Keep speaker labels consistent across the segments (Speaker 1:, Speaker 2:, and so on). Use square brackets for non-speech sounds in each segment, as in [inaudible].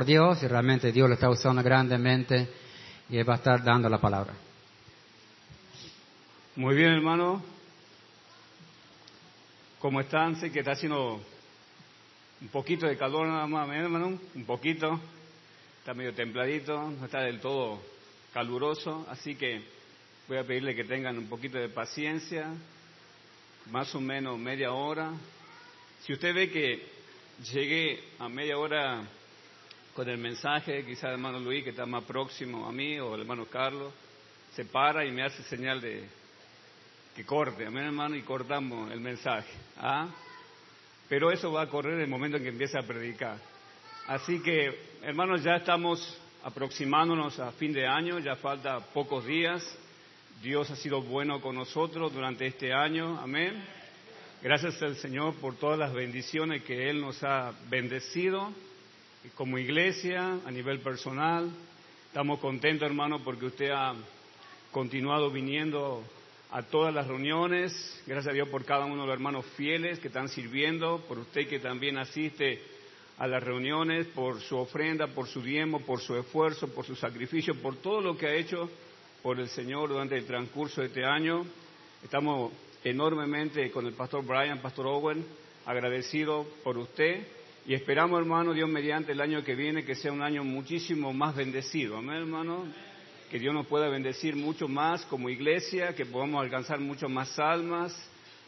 Speaker 1: por Dios y realmente Dios lo está usando grandemente y Él va a estar dando la palabra.
Speaker 2: Muy bien, hermano. ¿Cómo están? Sé que está haciendo un poquito de calor nada más, ¿eh, hermano, un poquito. Está medio templadito, no está del todo caluroso, así que voy a pedirle que tengan un poquito de paciencia, más o menos media hora. Si usted ve que llegué a media hora con el mensaje, quizá el hermano Luis, que está más próximo a mí, o el hermano Carlos, se para y me hace señal de que corte, amén hermano, y cortamos el mensaje. ¿ah? Pero eso va a correr en el momento en que empiece a predicar. Así que, hermanos, ya estamos aproximándonos a fin de año, ya falta pocos días. Dios ha sido bueno con nosotros durante este año, amén. Gracias al Señor por todas las bendiciones que Él nos ha bendecido como iglesia, a nivel personal. Estamos contentos, hermano, porque usted ha continuado viniendo a todas las reuniones. Gracias a Dios por cada uno de los hermanos fieles que están sirviendo, por usted que también asiste a las reuniones, por su ofrenda, por su diezmo, por su esfuerzo, por su sacrificio, por todo lo que ha hecho por el Señor durante el transcurso de este año. Estamos enormemente con el pastor Brian, pastor Owen, agradecidos por usted y esperamos, hermano, Dios mediante el año que viene que sea un año muchísimo más bendecido. Amén, hermano que Dios nos pueda bendecir mucho más como iglesia, que podamos alcanzar mucho más almas,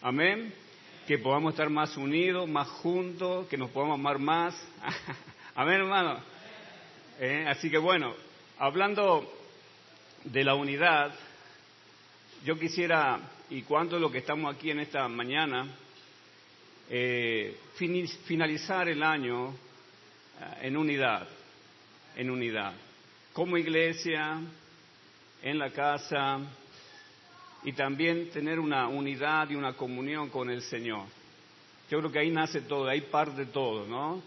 Speaker 2: amén, que podamos estar más unidos, más juntos, que nos podamos amar más, [laughs] amén hermano. Eh, así que bueno, hablando de la unidad, yo quisiera, y cuánto lo que estamos aquí en esta mañana, eh, finalizar el año eh, en unidad, en unidad. Como iglesia, en la casa y también tener una unidad y una comunión con el Señor. Yo creo que ahí nace todo, ahí parte todo, ¿no?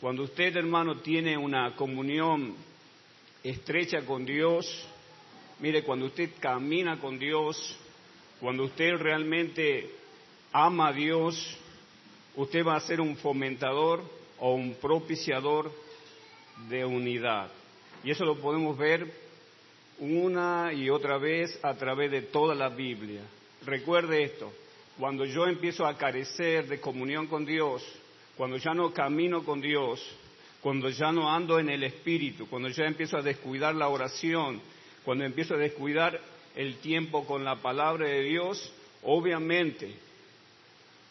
Speaker 2: Cuando usted, hermano, tiene una comunión estrecha con Dios, mire, cuando usted camina con Dios, cuando usted realmente ama a Dios, usted va a ser un fomentador o un propiciador de unidad. Y eso lo podemos ver una y otra vez a través de toda la Biblia. Recuerde esto, cuando yo empiezo a carecer de comunión con Dios, cuando ya no camino con Dios, cuando ya no ando en el Espíritu, cuando ya empiezo a descuidar la oración, cuando empiezo a descuidar el tiempo con la palabra de Dios, obviamente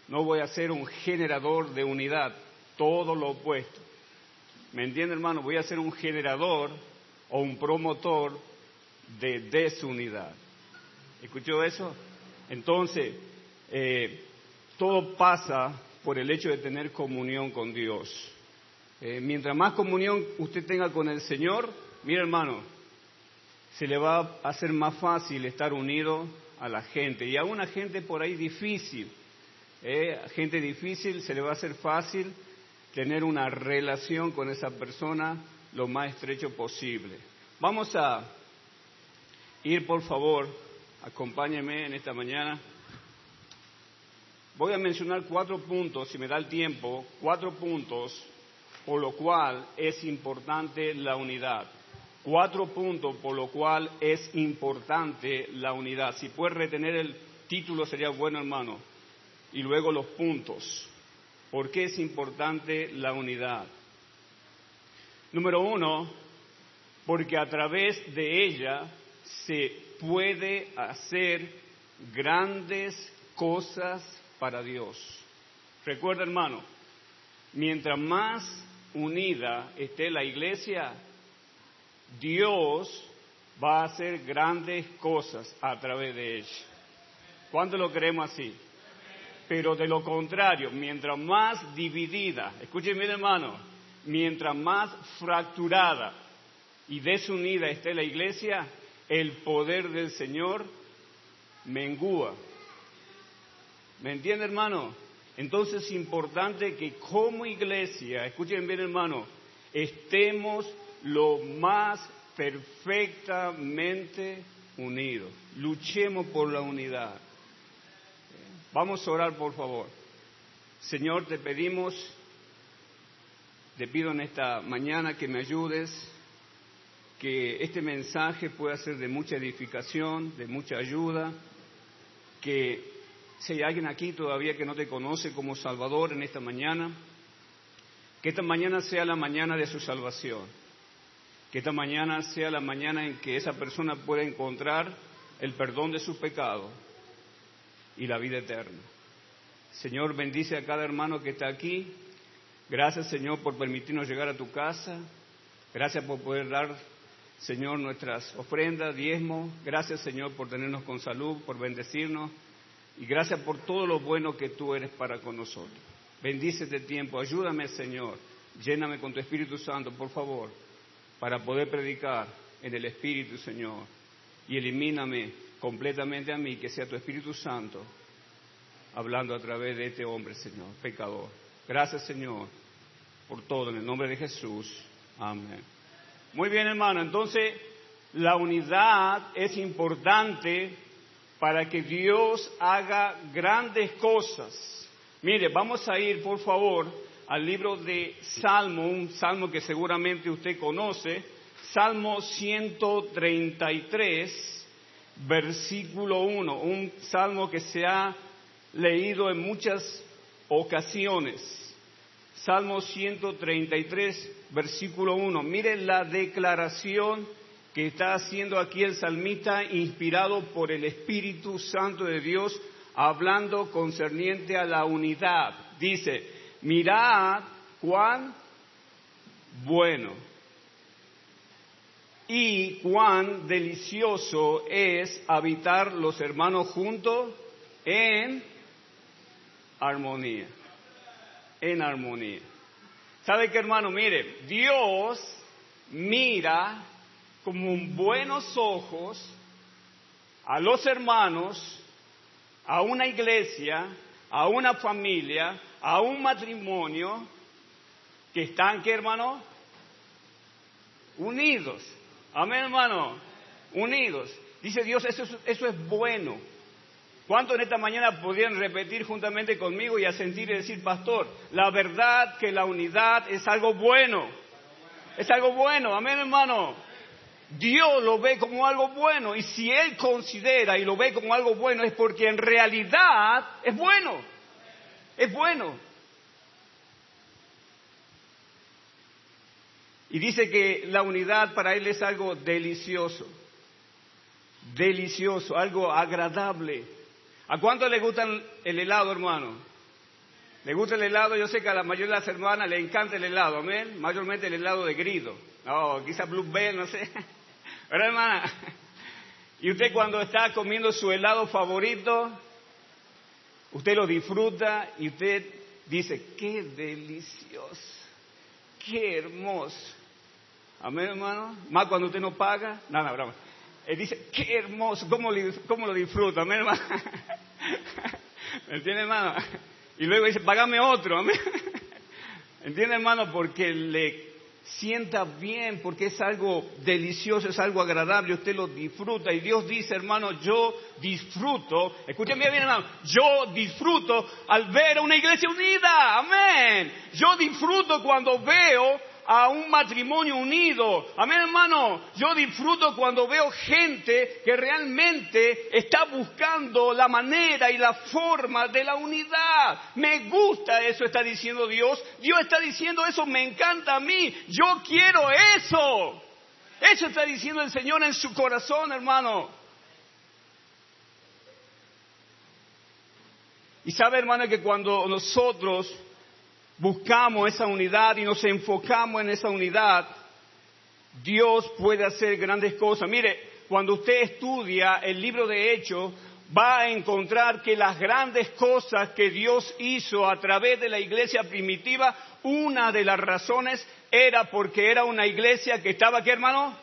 Speaker 2: no voy a ser un generador de unidad, todo lo opuesto. ¿Me entiende, hermano? Voy a ser un generador o un promotor de desunidad. ¿Escuchó eso? Entonces, eh, todo pasa por el hecho de tener comunión con Dios. Eh, mientras más comunión usted tenga con el Señor, mire hermano, se le va a hacer más fácil estar unido a la gente. Y a una gente por ahí difícil, eh, gente difícil, se le va a hacer fácil tener una relación con esa persona lo más estrecho posible. Vamos a ir, por favor, acompáñeme en esta mañana. Voy a mencionar cuatro puntos, si me da el tiempo, cuatro puntos por lo cual es importante la unidad. Cuatro puntos por lo cual es importante la unidad. Si puede retener el título sería bueno, hermano. Y luego los puntos. ¿Por qué es importante la unidad? Número uno, porque a través de ella se puede hacer grandes cosas para Dios. Recuerda, hermano, mientras más unida esté la iglesia, Dios va a hacer grandes cosas a través de ella. ¿Cuánto lo creemos así? Pero de lo contrario, mientras más dividida, escuchen bien hermano, mientras más fracturada y desunida esté la iglesia, el poder del Señor mengúa. ¿Me entiende, hermano? Entonces es importante que como iglesia, escuchen bien, hermano, estemos lo más perfectamente unidos. Luchemos por la unidad. Vamos a orar, por favor. Señor, te pedimos Te pido en esta mañana que me ayudes, que este mensaje pueda ser de mucha edificación, de mucha ayuda, que si hay alguien aquí todavía que no te conoce como Salvador en esta mañana, que esta mañana sea la mañana de su salvación, que esta mañana sea la mañana en que esa persona pueda encontrar el perdón de sus pecados y la vida eterna. Señor, bendice a cada hermano que está aquí. Gracias, Señor, por permitirnos llegar a tu casa. Gracias por poder dar, Señor, nuestras ofrendas, diezmos. Gracias, Señor, por tenernos con salud, por bendecirnos. Y gracias por todo lo bueno que tú eres para con nosotros. Bendice este tiempo. Ayúdame, Señor. Lléname con tu Espíritu Santo, por favor, para poder predicar en el Espíritu, Señor. Y elimíname completamente a mí, que sea tu Espíritu Santo hablando a través de este hombre, Señor, pecador. Gracias, Señor, por todo, en el nombre de Jesús. Amén. Muy bien, hermano, entonces la unidad es importante para que Dios haga grandes cosas. Mire, vamos a ir, por favor, al libro de Salmo, un salmo que seguramente usted conoce, Salmo 133, versículo 1, un salmo que se ha leído en muchas ocasiones. Salmo 133, versículo 1. Mire la declaración que está haciendo aquí el salmista, inspirado por el Espíritu Santo de Dios, hablando concerniente a la unidad. Dice, mirad cuán bueno y cuán delicioso es habitar los hermanos juntos en armonía. En armonía. ¿Sabe qué, hermano? Mire, Dios mira con buenos ojos a los hermanos, a una iglesia, a una familia, a un matrimonio que están, ¿qué, hermano? Unidos. Amén, hermano. Unidos. Dice Dios, eso eso es bueno. ¿Cuántos en esta mañana podrían repetir juntamente conmigo y asentir y decir, pastor, la verdad que la unidad es algo bueno? Es algo bueno, amén hermano. Dios lo ve como algo bueno y si Él considera y lo ve como algo bueno es porque en realidad es bueno. Es bueno. Y dice que la unidad para Él es algo delicioso. Delicioso, algo agradable. ¿A cuánto le gusta el helado, hermano? ¿Le gusta el helado? Yo sé que a la mayoría de las hermanas le encanta el helado, amén. Mayormente el helado de grido. Oh, quizá bluebell, no sé. [laughs] ¿Verdad, hermana? Y usted cuando está comiendo su helado favorito, usted lo disfruta y usted dice, qué delicioso, qué hermoso. Amén, hermano. Más cuando usted no paga. Nada, bravo. Él dice, qué hermoso, cómo, lo disfruta, amén, hermano. [laughs] ¿Me entiende, hermano? Y luego dice, pagame otro, amén. [laughs] ¿Entiende, hermano? Porque le sienta bien, porque es algo delicioso, es algo agradable, usted lo disfruta. Y Dios dice, hermano, yo disfruto, escúcheme bien, hermano, yo disfruto al ver a una iglesia unida, amén. Yo disfruto cuando veo a un matrimonio unido. Amén, hermano. Yo disfruto cuando veo gente que realmente está buscando la manera y la forma de la unidad. Me gusta eso, está diciendo Dios. Dios está diciendo eso, me encanta a mí. Yo quiero eso. Eso está diciendo el Señor en su corazón, hermano. Y sabe, hermano, que cuando nosotros buscamos esa unidad y nos enfocamos en esa unidad, Dios puede hacer grandes cosas. Mire, cuando usted estudia el libro de Hechos, va a encontrar que las grandes cosas que Dios hizo a través de la iglesia primitiva, una de las razones era porque era una iglesia que estaba, ¿qué hermano?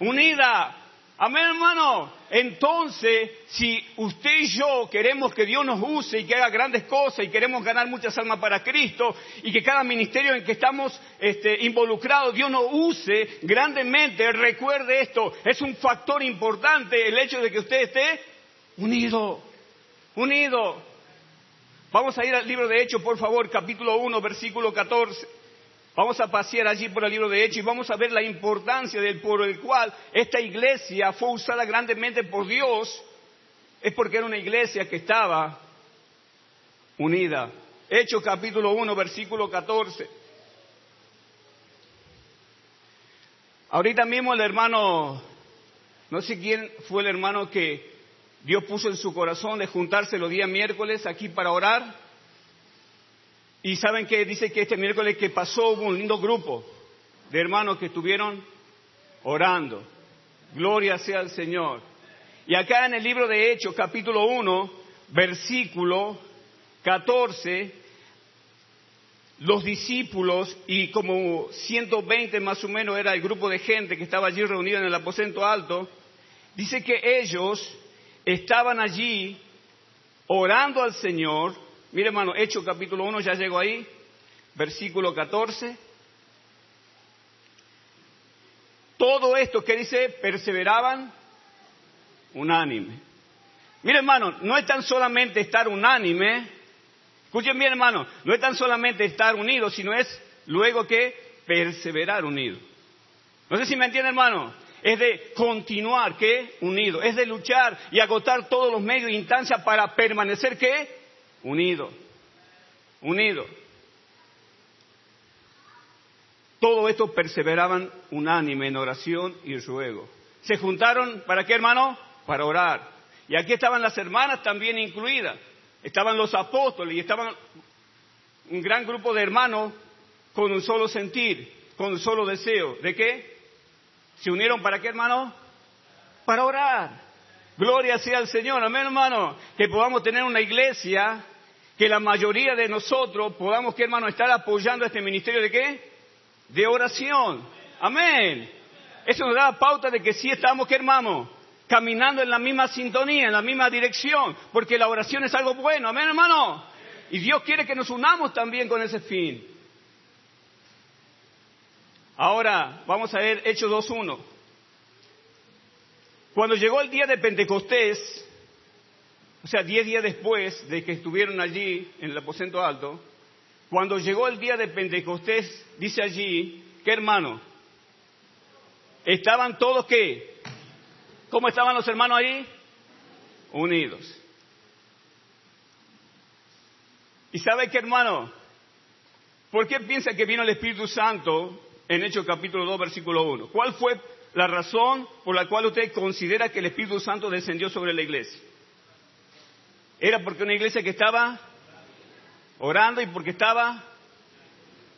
Speaker 2: Unida. Amén, hermano. Entonces, si usted y yo queremos que Dios nos use y que haga grandes cosas y queremos ganar muchas almas para Cristo y que cada ministerio en que estamos este, involucrados Dios nos use grandemente, recuerde esto, es un factor importante el hecho de que usted esté unido, unido. Vamos a ir al libro de Hechos, por favor, capítulo 1, versículo 14. Vamos a pasear allí por el libro de Hechos y vamos a ver la importancia del por el cual esta iglesia fue usada grandemente por Dios. Es porque era una iglesia que estaba unida. Hechos capítulo 1, versículo 14. Ahorita mismo el hermano, no sé quién fue el hermano que Dios puso en su corazón de juntarse los días miércoles aquí para orar. Y saben que dice que este miércoles que pasó hubo un lindo grupo de hermanos que estuvieron orando. Gloria sea al Señor. Y acá en el libro de Hechos, capítulo 1, versículo 14, los discípulos y como 120 más o menos era el grupo de gente que estaba allí reunido en el aposento alto, dice que ellos estaban allí orando al Señor Mire hermano, Hechos capítulo 1, ya llegó ahí, versículo 14. Todo esto que dice, perseveraban unánime. Mire hermano, no es tan solamente estar unánime, escuchen bien hermano, no es tan solamente estar unidos, sino es luego que perseverar unidos. No sé si me entiende hermano, es de continuar, ¿qué? Unido, es de luchar y agotar todos los medios e instancias para permanecer, ¿qué? Unido, unido. Todo esto perseveraban unánime en oración y ruego. Se juntaron, ¿para qué hermano? Para orar. Y aquí estaban las hermanas también incluidas. Estaban los apóstoles y estaban un gran grupo de hermanos con un solo sentir, con un solo deseo. ¿De qué? ¿Se unieron para qué, hermano? Para orar. Gloria sea al Señor. Amén, hermano. Que podamos tener una iglesia que la mayoría de nosotros podamos, que hermano, estar apoyando este ministerio de qué? De oración. Amén. Eso nos da pauta de que sí estamos, que hermano, caminando en la misma sintonía, en la misma dirección, porque la oración es algo bueno. Amén, hermano. Y Dios quiere que nos unamos también con ese fin. Ahora, vamos a ver Hechos 2.1. Cuando llegó el día de Pentecostés, o sea, diez días después de que estuvieron allí en el aposento alto, cuando llegó el día de Pentecostés, dice allí, ¿qué hermano? Estaban todos qué? ¿Cómo estaban los hermanos ahí? Unidos. ¿Y sabe qué hermano? ¿Por qué piensa que vino el Espíritu Santo en Hechos capítulo 2, versículo 1? ¿Cuál fue la razón por la cual usted considera que el Espíritu Santo descendió sobre la iglesia? Era porque una iglesia que estaba orando y porque estaba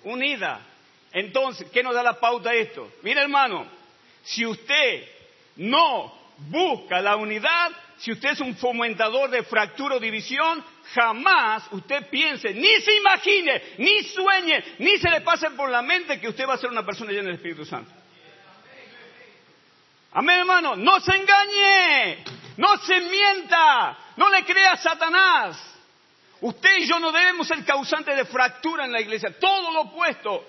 Speaker 2: unida. Entonces, ¿qué nos da la pauta esto? Mira hermano, si usted no busca la unidad, si usted es un fomentador de fractura o división, jamás usted piense, ni se imagine, ni sueñe, ni se le pase por la mente que usted va a ser una persona llena del Espíritu Santo. Amén, hermano, no se engañe, no se mienta, no le crea a Satanás. Usted y yo no debemos ser causantes de fractura en la iglesia, todo lo opuesto.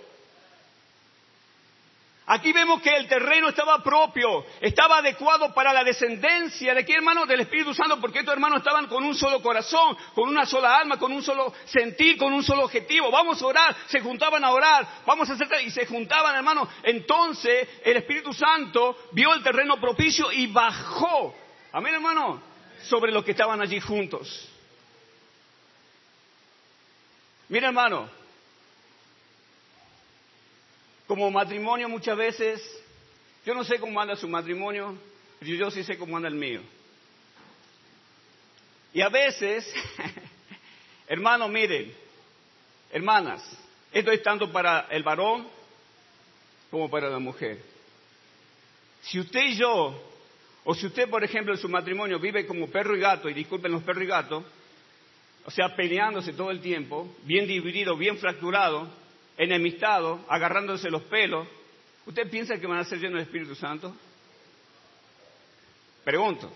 Speaker 2: Aquí vemos que el terreno estaba propio, estaba adecuado para la descendencia de qué hermano? Del Espíritu Santo, porque estos hermanos estaban con un solo corazón, con una sola alma, con un solo sentir, con un solo objetivo. Vamos a orar, se juntaban a orar, vamos a hacer, y se juntaban hermanos. Entonces el Espíritu Santo vio el terreno propicio y bajó. Amén hermano sobre los que estaban allí juntos. Mira hermano, como matrimonio muchas veces, yo no sé cómo anda su matrimonio, pero yo sí sé cómo anda el mío. Y a veces, [laughs] hermano, miren, hermanas, esto es tanto para el varón como para la mujer. Si usted y yo o si usted, por ejemplo, en su matrimonio vive como perro y gato, y disculpen los perros y gatos, o sea, peleándose todo el tiempo, bien dividido, bien fracturado, enemistado, agarrándose los pelos, ¿usted piensa que van a ser llenos del Espíritu Santo? Pregunto.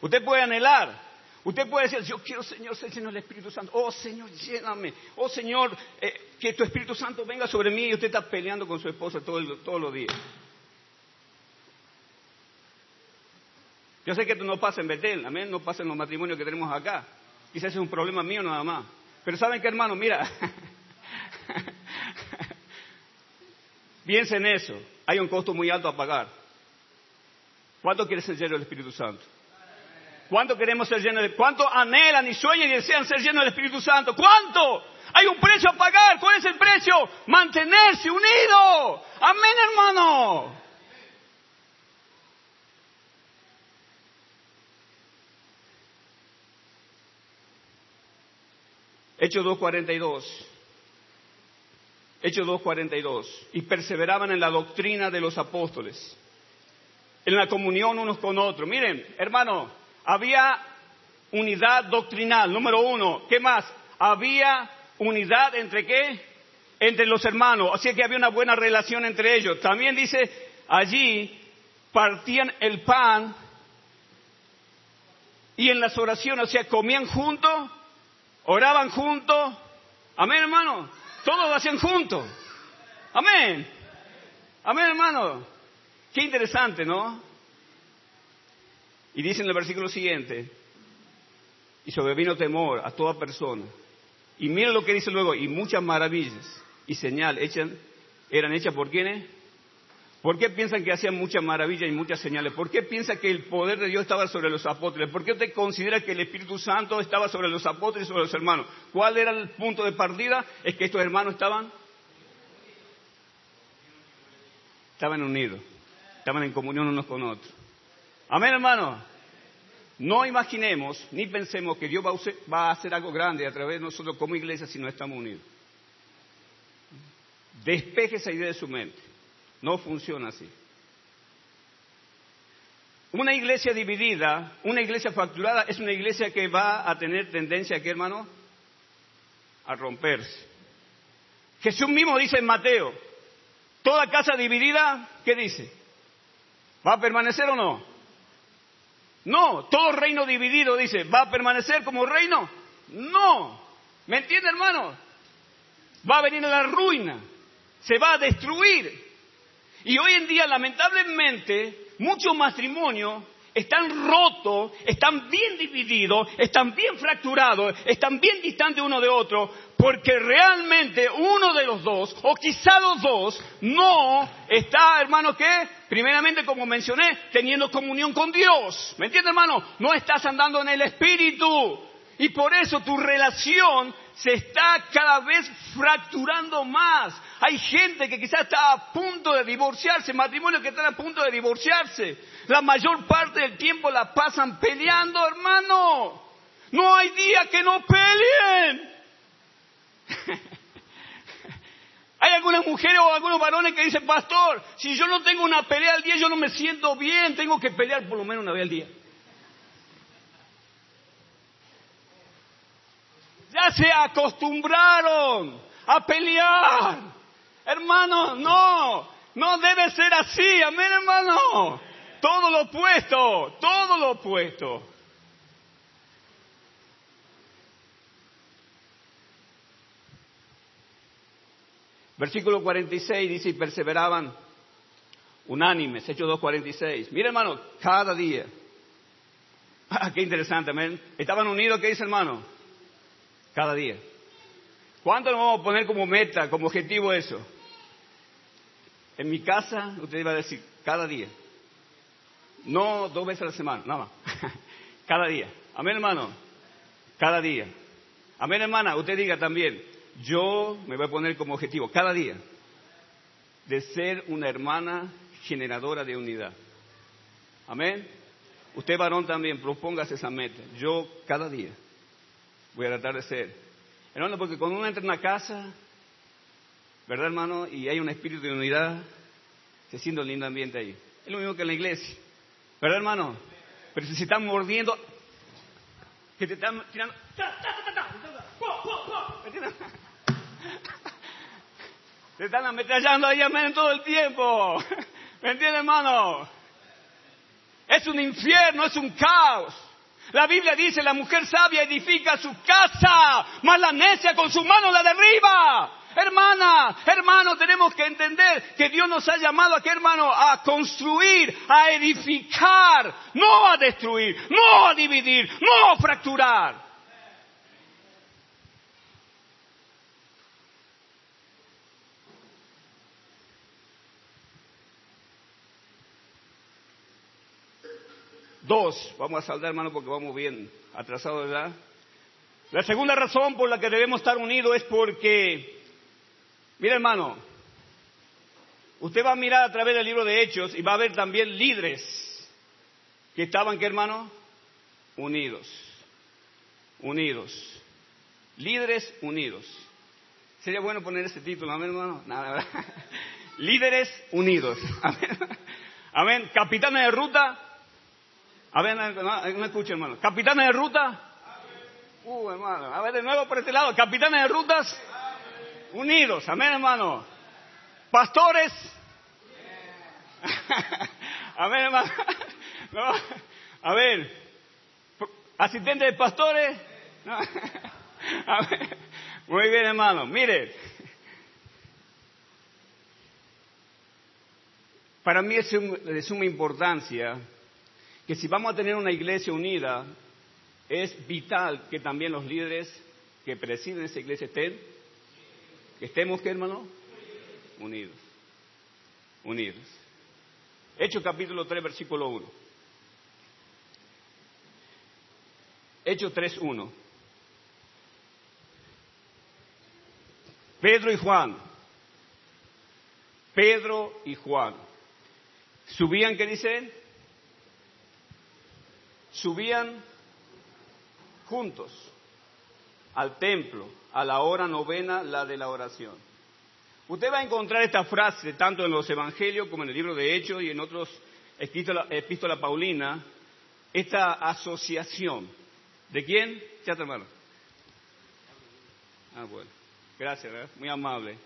Speaker 2: Usted puede anhelar, usted puede decir, yo quiero, Señor, ser lleno del Espíritu Santo. Oh, Señor, lléname. Oh, Señor, eh, que tu Espíritu Santo venga sobre mí y usted está peleando con su esposa todos los días. Yo sé que esto no pasa en Betel, amén, no pasa en los matrimonios que tenemos acá. Quizás es un problema mío nada más. Pero ¿saben qué, hermano? Mira, [laughs] Piensa en eso. Hay un costo muy alto a pagar. ¿Cuánto quieres ser lleno del Espíritu Santo? ¿Cuánto queremos ser llenos de... ¿Cuánto anhelan y sueñan y desean ser llenos del Espíritu Santo? ¿Cuánto? Hay un precio a pagar. ¿Cuál es el precio? Mantenerse unido. Amén, hermano. Hechos 2.42. Hechos 2.42. Y perseveraban en la doctrina de los apóstoles, en la comunión unos con otros. Miren, hermano, había unidad doctrinal, número uno. ¿Qué más? Había unidad entre qué? Entre los hermanos. Así que había una buena relación entre ellos. También dice, allí partían el pan y en las oraciones, o sea, comían juntos oraban juntos. Amén, hermano. Todos lo hacían juntos. Amén. Amén, hermano. Qué interesante, ¿no? Y dice en el versículo siguiente, y sobrevino temor a toda persona. Y mira lo que dice luego, y muchas maravillas y señales eran hechas por quienes? ¿Por qué piensan que hacían muchas maravillas y muchas señales? ¿Por qué piensan que el poder de Dios estaba sobre los apóstoles? ¿Por qué usted considera que el Espíritu Santo estaba sobre los apóstoles y sobre los hermanos? ¿Cuál era el punto de partida? Es que estos hermanos estaban estaban unidos, estaban en comunión unos con otros. Amén, hermano. No imaginemos ni pensemos que Dios va a hacer algo grande a través de nosotros como iglesia si no estamos unidos. Despeje esa idea de su mente. No funciona así. Una iglesia dividida, una iglesia fracturada, es una iglesia que va a tener tendencia, ¿qué hermano? A romperse. Jesús mismo dice en Mateo, toda casa dividida, ¿qué dice? ¿Va a permanecer o no? No, todo reino dividido, dice, ¿va a permanecer como reino? No. ¿Me entiende, hermano? Va a venir a la ruina, se va a destruir. Y hoy en día, lamentablemente, muchos matrimonios están rotos, están bien divididos, están bien fracturados, están bien distantes uno de otro, porque realmente uno de los dos, o quizá los dos, no está, hermano, ¿qué? Primeramente, como mencioné, teniendo comunión con Dios. ¿Me entiendes, hermano? No estás andando en el Espíritu. Y por eso tu relación se está cada vez fracturando más. Hay gente que quizás está a punto de divorciarse, matrimonios que están a punto de divorciarse. La mayor parte del tiempo la pasan peleando, hermano. No hay día que no peleen. [laughs] Hay algunas mujeres o algunos varones que dicen, pastor, si yo no tengo una pelea al día, yo no me siento bien, tengo que pelear por lo menos una vez al día. Ya se acostumbraron a pelear. Hermano, no, no debe ser así, amén hermano. Todo lo opuesto, todo lo opuesto. Versículo 46 dice, y perseveraban unánimes, Hechos 2.46. Mira hermano, cada día. Ah, qué interesante, amén. Estaban unidos, ¿qué dice hermano? Cada día. ¿Cuánto nos vamos a poner como meta, como objetivo eso? En mi casa, usted iba a decir, cada día. No dos veces a la semana, nada más. [laughs] cada día. Amén, hermano. Cada día. Amén, hermana. Usted diga también, yo me voy a poner como objetivo, cada día, de ser una hermana generadora de unidad. Amén. Usted, varón, también, propóngase esa meta. Yo, cada día, voy a tratar de ser. Hermano, porque cuando uno entra en una casa, ¿verdad, hermano? Y hay un espíritu de unidad, se siente un lindo ambiente ahí. Es lo mismo que en la iglesia. ¿Verdad, hermano? Pero si se están mordiendo, que te están tirando. Te están ametrallando ahí amén todo el tiempo. [laughs] ¿Me entiendes, hermano? Es un infierno, es un caos. La Biblia dice, la mujer sabia edifica su casa, mas la necia con su mano la derriba. Hermana, hermano, tenemos que entender que Dios nos ha llamado aquí, hermano, a construir, a edificar, no a destruir, no a dividir, no a fracturar. Dos, vamos a saldar, hermano, porque vamos bien atrasados, ¿verdad? La segunda razón por la que debemos estar unidos es porque, mira, hermano, usted va a mirar a través del libro de Hechos y va a ver también líderes que estaban, ¿qué, hermano? Unidos. Unidos. Líderes unidos. Sería bueno poner ese título, amén, hermano. Nada, ¿verdad? [laughs] Líderes unidos. [laughs] Amén. Amén. De ruta. A ver, no, no escucho, hermano. Capitanes de ruta. Uh, hermano. A ver, de nuevo por este lado. Capitanes de rutas. Unidos. Amén, hermano. Pastores. [laughs] Amén, hermano. [laughs] No. A ver. Asistentes de pastores. No. [laughs] Amén. Muy bien, hermano. Mire, para mí es de suma importancia que si vamos a tener una iglesia unida, es vital que también los líderes que presiden esa iglesia estén, que estemos, ¿qué hermano? Unidos. Unidos. Hechos capítulo 3, versículo 1. Hechos 3, 1. Pedro y Juan. Pedro y Juan. Subían, ¿qué dicen? Subían juntos al templo a la hora novena, la de la oración. Usted va a encontrar esta frase tanto en los evangelios como en el libro de Hechos y en otros epístola, Paulina, esta asociación. ¿De quién? Ya hermano. Ah, bueno. Gracias, ¿verdad? muy amable.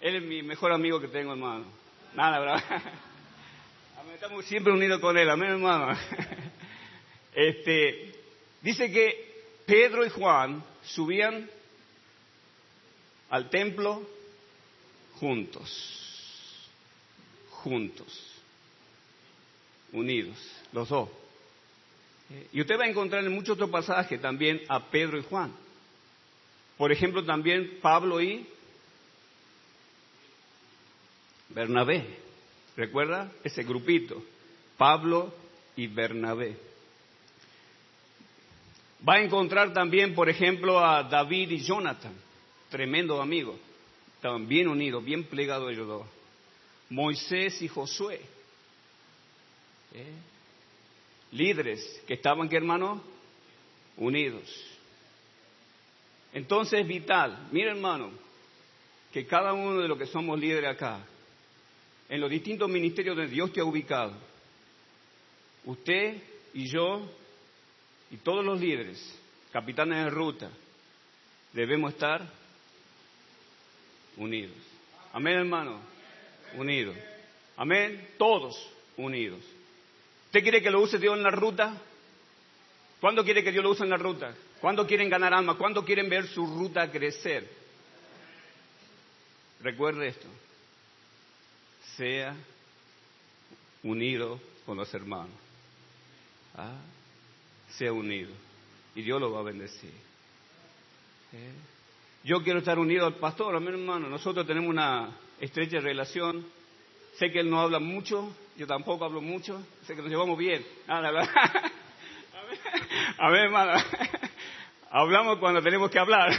Speaker 2: Él es mi mejor amigo que tengo, hermano. Nada, ¿verdad? [laughs] Estamos siempre unidos con él, amén, hermano. [laughs] Este, dice que Pedro y Juan subían al templo juntos, juntos, unidos, los dos. Y usted va a encontrar en muchos otros pasajes también a Pedro y Juan. Por ejemplo, también Pablo y Bernabé. ¿Recuerda ese grupito? Pablo y Bernabé. Va a encontrar también, por ejemplo, a David y Jonathan, tremendo amigo. Estaban bien unidos, bien plegados ellos dos. Moisés y Josué. ¿Eh? Líderes que estaban, ¿qué hermano? Unidos. Entonces es vital, mira hermano, que cada uno de los que somos líderes acá, en los distintos ministerios donde Dios te ha ubicado, usted y yo y todos los líderes, capitanes de ruta, debemos estar unidos. Amén, hermano. Unidos. Amén. Todos unidos. ¿Usted quiere que lo use Dios en la ruta? ¿Cuándo quiere que Dios lo use en la ruta? ¿Cuándo quieren ganar alma? ¿Cuándo quieren ver su ruta crecer? Recuerde esto. Sea unido con los hermanos. ¿Ah? Sea unido. Y Dios lo va a bendecir. ¿Eh? Yo quiero estar unido al pastor, a mi hermano. Nosotros tenemos una estrecha relación. Sé que él no habla mucho, yo tampoco hablo mucho. Sé que nos llevamos bien. A ver, [laughs] hermano hablamos cuando tenemos que hablar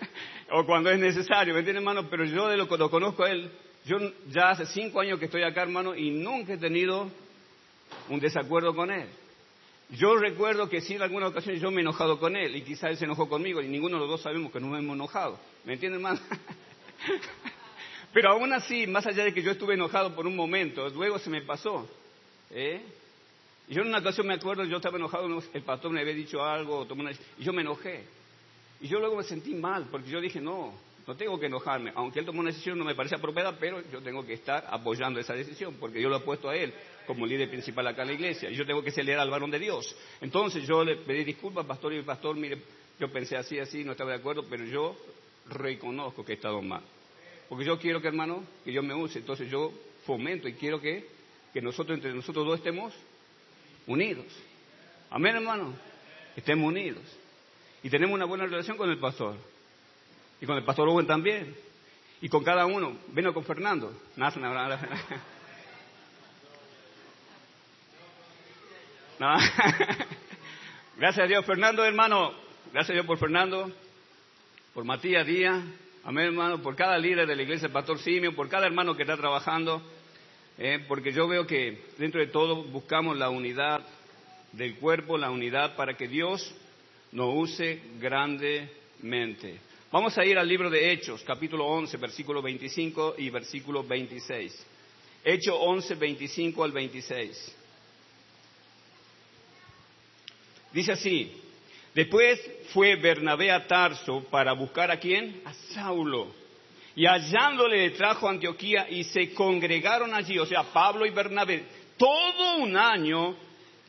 Speaker 2: [laughs] o cuando es necesario, ¿me entiendes, hermano? Pero yo de lo que lo conozco a él, yo ya hace cinco años que estoy acá, hermano, y nunca he tenido un desacuerdo con él. Yo recuerdo que sí, en alguna ocasión yo me he enojado con él y quizá él se enojó conmigo y ninguno de los dos sabemos que nos hemos enojado. ¿Me entiendes, hermano? [laughs] Pero aún así, más allá de que yo estuve enojado por un momento, luego se me pasó. ¿eh? Y yo en una ocasión me acuerdo, yo estaba enojado, el pastor me había dicho algo, y yo me enojé. Y yo luego me sentí mal, porque yo dije, no, no tengo que enojarme. Aunque él tomó una decisión no me parece apropiada, pero yo tengo que estar apoyando esa decisión, porque yo lo he puesto a él como líder principal acá en la iglesia. Y yo tengo que leal al varón de Dios. Entonces yo le pedí disculpas, pastor, y pastor, mire, yo pensé así, así, no estaba de acuerdo, pero yo reconozco que he estado mal. Porque yo quiero que, hermano, que Dios me use. Entonces yo fomento y quiero que, que nosotros, entre nosotros dos, estemos unidos. Amén, hermano. Estemos unidos. Y tenemos una buena relación con el pastor. Y con el pastor Owen también. Y con cada uno. Vino con Fernando. [laughs] No. [laughs] Gracias a Dios, Fernando, hermano. Gracias a Dios por Fernando, por Matías Díaz. Amén, hermano, por cada líder de la iglesia, Pastor Simio, por cada hermano que está trabajando. eh, porque yo veo que dentro de todo buscamos la unidad del cuerpo, la unidad para que Dios nos use grandemente. Vamos a ir al libro de Hechos, capítulo 11, versículo 25 y versículo 26. Hechos 11, 25 al 26. Dice así, después fue Bernabé a Tarso para buscar a quién? A Saulo. Y hallándole le trajo a Antioquía y se congregaron allí, o sea, Pablo y Bernabé, todo un año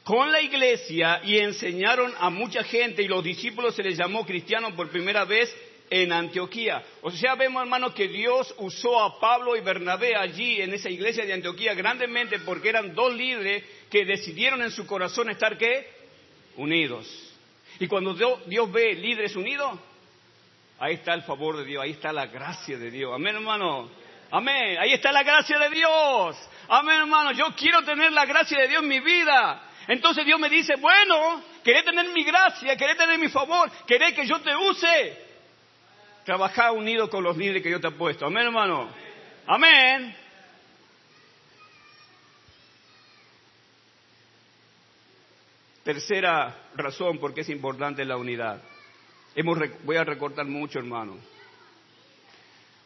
Speaker 2: con la iglesia y enseñaron a mucha gente y los discípulos se les llamó cristianos por primera vez en Antioquía. O sea, vemos hermanos que Dios usó a Pablo y Bernabé allí en esa iglesia de Antioquía grandemente porque eran dos líderes que decidieron en su corazón estar qué? Unidos. Y cuando Dios ve líderes unidos, ahí está el favor de Dios, ahí está la gracia de Dios. Amén, hermano. Amén. Ahí está la gracia de Dios. Amén, hermano. Yo quiero tener la gracia de Dios en mi vida. Entonces Dios me dice, bueno, querés tener mi gracia, querés tener mi favor, querés que yo te use. Trabajar unido con los líderes que yo te he puesto. Amén, hermano. Amén. Tercera razón por qué es importante la unidad. Voy a recortar mucho, hermano.